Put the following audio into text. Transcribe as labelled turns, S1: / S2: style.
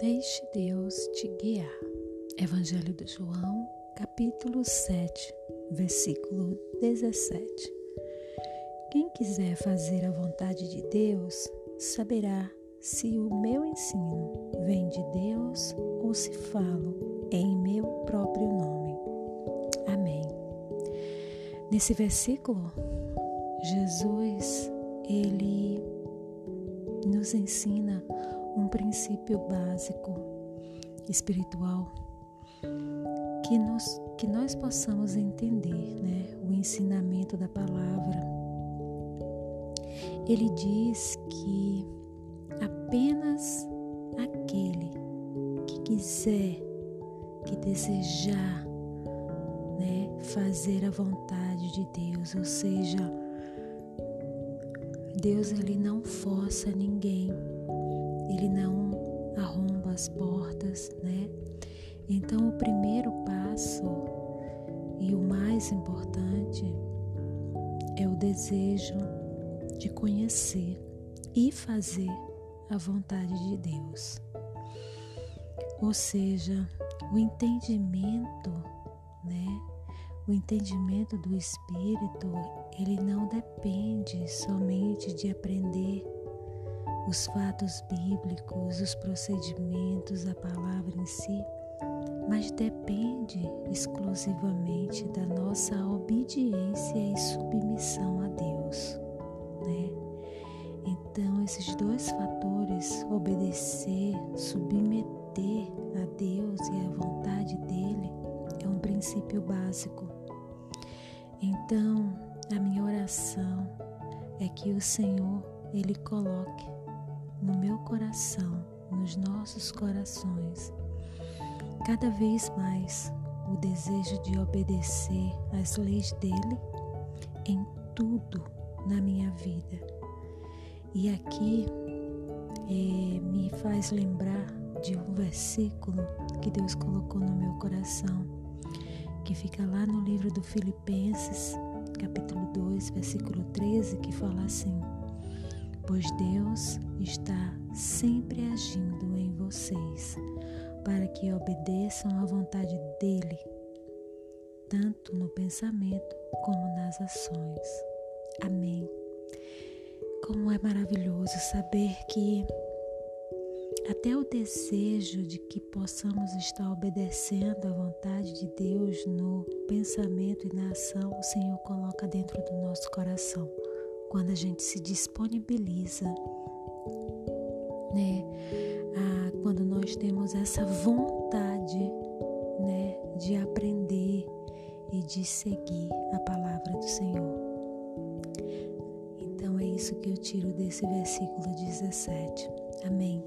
S1: Deixe Deus te guiar. Evangelho de João, capítulo 7, versículo 17. Quem quiser fazer a vontade de Deus saberá se o meu ensino vem de Deus ou se falo em meu próprio nome. Amém. Nesse versículo, Jesus, ele nos ensina um princípio básico espiritual que nós, que nós possamos entender né, o ensinamento da palavra. Ele diz que apenas aquele que quiser, que desejar né, fazer a vontade de Deus, ou seja, Deus ele não força ninguém ele não arromba as portas, né? Então, o primeiro passo e o mais importante é o desejo de conhecer e fazer a vontade de Deus. Ou seja, o entendimento, né? O entendimento do Espírito, ele não depende somente de aprender os fatos bíblicos, os procedimentos, a palavra em si, mas depende exclusivamente da nossa obediência e submissão a Deus, né? Então, esses dois fatores, obedecer, submeter a Deus e a vontade dele, é um princípio básico. Então, a minha oração é que o Senhor ele coloque no meu coração, nos nossos corações, cada vez mais o desejo de obedecer às leis dele em tudo na minha vida. E aqui é, me faz lembrar de um versículo que Deus colocou no meu coração, que fica lá no livro do Filipenses, capítulo 2, versículo 13, que fala assim: pois Deus está sempre agindo em vocês para que obedeçam à vontade dele, tanto no pensamento como nas ações. Amém. Como é maravilhoso saber que até o desejo de que possamos estar obedecendo à vontade de Deus no pensamento e na ação, o Senhor coloca dentro do nosso coração quando a gente se disponibiliza, né? Quando nós temos essa vontade, né, de aprender e de seguir a palavra do Senhor. Então é isso que eu tiro desse versículo 17. Amém.